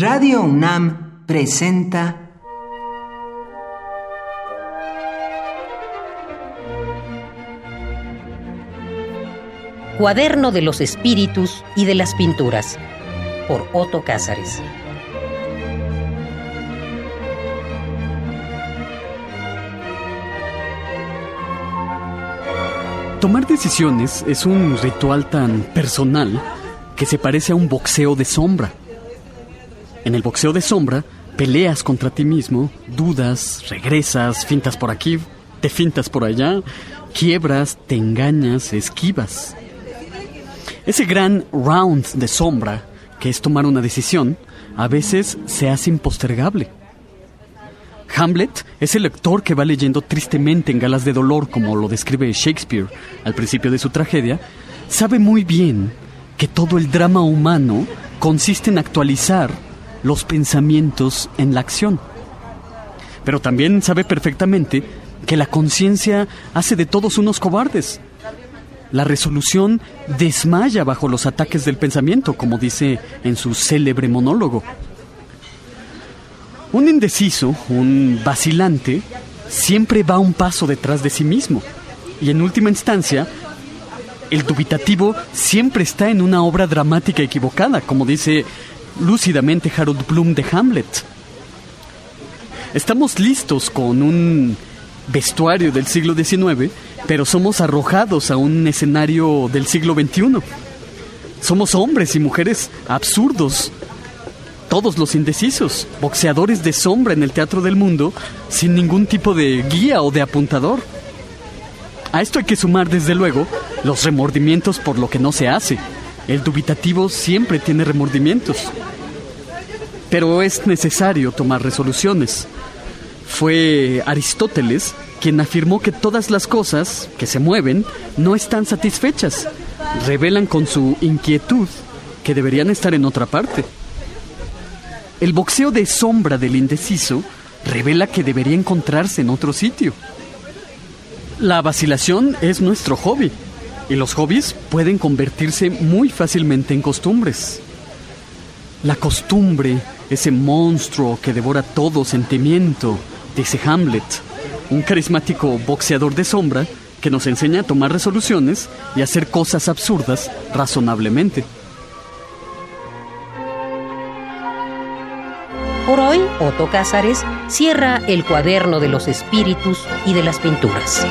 Radio UNAM presenta Cuaderno de los Espíritus y de las Pinturas por Otto Cázares. Tomar decisiones es un ritual tan personal que se parece a un boxeo de sombra. En el boxeo de sombra, peleas contra ti mismo, dudas, regresas, fintas por aquí, te fintas por allá, quiebras, te engañas, esquivas. Ese gran round de sombra, que es tomar una decisión, a veces se hace impostergable. Hamlet es el lector que va leyendo tristemente en galas de dolor, como lo describe Shakespeare al principio de su tragedia, sabe muy bien que todo el drama humano consiste en actualizar los pensamientos en la acción. Pero también sabe perfectamente que la conciencia hace de todos unos cobardes. La resolución desmaya bajo los ataques del pensamiento, como dice en su célebre monólogo. Un indeciso, un vacilante, siempre va un paso detrás de sí mismo. Y en última instancia, el dubitativo siempre está en una obra dramática equivocada, como dice lúcidamente Harold Bloom de Hamlet. Estamos listos con un vestuario del siglo XIX, pero somos arrojados a un escenario del siglo XXI. Somos hombres y mujeres absurdos, todos los indecisos, boxeadores de sombra en el teatro del mundo, sin ningún tipo de guía o de apuntador. A esto hay que sumar, desde luego, los remordimientos por lo que no se hace. El dubitativo siempre tiene remordimientos. Pero es necesario tomar resoluciones. Fue Aristóteles quien afirmó que todas las cosas que se mueven no están satisfechas. Revelan con su inquietud que deberían estar en otra parte. El boxeo de sombra del indeciso revela que debería encontrarse en otro sitio. La vacilación es nuestro hobby y los hobbies pueden convertirse muy fácilmente en costumbres. La costumbre, ese monstruo que devora todo sentimiento, dice Hamlet, un carismático boxeador de sombra que nos enseña a tomar resoluciones y hacer cosas absurdas razonablemente. Por hoy, Otto Cázares cierra el cuaderno de los espíritus y de las pinturas.